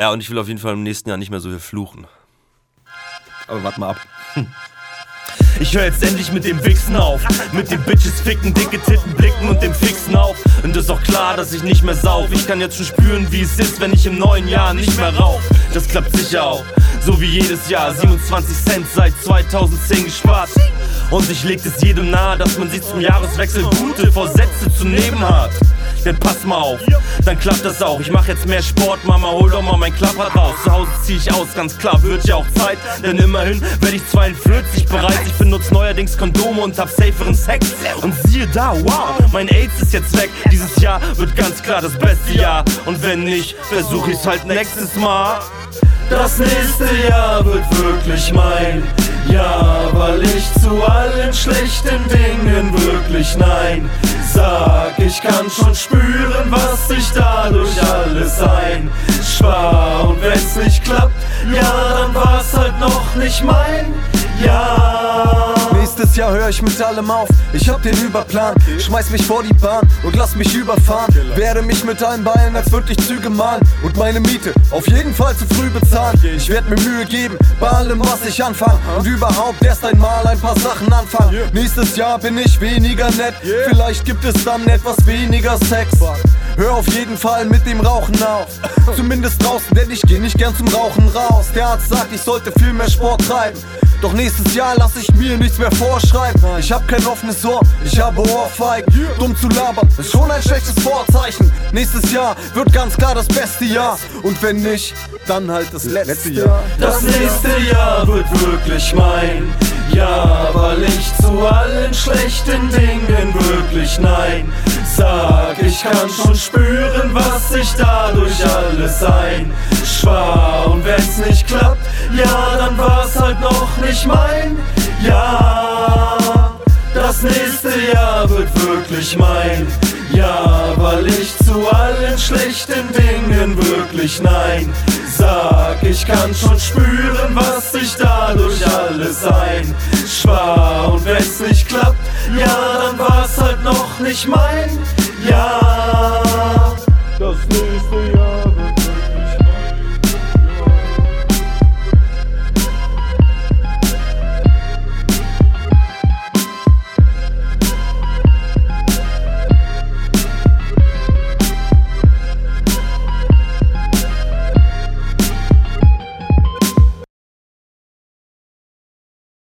Ja, und ich will auf jeden Fall im nächsten Jahr nicht mehr so viel fluchen. Aber warte mal ab. Ich höre jetzt endlich mit dem Wichsen auf. Mit dem Bitches ficken, dicke Titten blicken und dem Fixen auch. Und ist auch klar, dass ich nicht mehr sauf. Ich kann jetzt schon spüren, wie es ist, wenn ich im neuen Jahr nicht mehr rauch. Das klappt sicher auch. So wie jedes Jahr. 27 Cent seit 2010 gespart. Und ich leg es jedem nahe, dass man sich zum Jahreswechsel gute Vorsätze zu nehmen hat. Denn pass mal auf, dann klappt das auch. Ich mach jetzt mehr Sport, Mama, hol doch mal mein Klapper raus. Zu Hause zieh ich aus, ganz klar, wird ja auch Zeit. Denn immerhin werd ich 42 bereits. Ich benutze neuerdings Kondome und hab saferen Sex. Und siehe da, wow, mein AIDS ist jetzt weg. Dieses Jahr wird ganz klar das beste Jahr. Und wenn nicht, versuch ich's halt nächstes Mal. Das nächste Jahr wird wirklich mein Jahr, weil ich zu allen schlechten Dingen wirklich nein sag. Ich kann schon spüren, was ich dadurch alles einspar. Und wenn's nicht klappt, ja, dann war's halt noch nicht mein Jahr. Jahr höre ich mit allem auf. Ich hab den Überplan. Schmeiß mich vor die Bahn und lass mich überfahren. Werde mich mit allen Beinen als wirklich Züge malen. Und meine Miete auf jeden Fall zu früh bezahlen. Ich werd mir Mühe geben bei allem, was ich anfange. Und überhaupt erst einmal ein paar Sachen anfangen. Nächstes Jahr bin ich weniger nett. Vielleicht gibt es dann etwas weniger Sex. Hör auf jeden Fall mit dem Rauchen auf. Zumindest draußen, denn ich geh nicht gern zum Rauchen raus. Der Arzt sagt, ich sollte viel mehr Sport treiben. Doch nächstes Jahr lass ich mir nichts mehr vorschreiben. Ich hab kein offenes Ohr, ich habe Ohrfeigen. Dumm zu labern ist schon ein schlechtes Vorzeichen. Nächstes Jahr wird ganz klar das beste Jahr. Und wenn nicht, dann halt das letzte Jahr. Das nächste Jahr wird wirklich mein Jahr, weil ich zu allen schlechten Dingen wirklich nein sag. Ich kann schon spüren, was ich dadurch alles einspar. Und wenn's nicht klappt, ja, dann war's halt noch nicht mein Jahr. Das nächste Jahr wird wirklich mein Jahr, weil ich zu allen schlechten Dingen wirklich nein sag. Ich kann schon spüren, was ich dadurch alles einspar. Und wenn's nicht klappt, ja, dann war's halt noch nicht mein Jahr.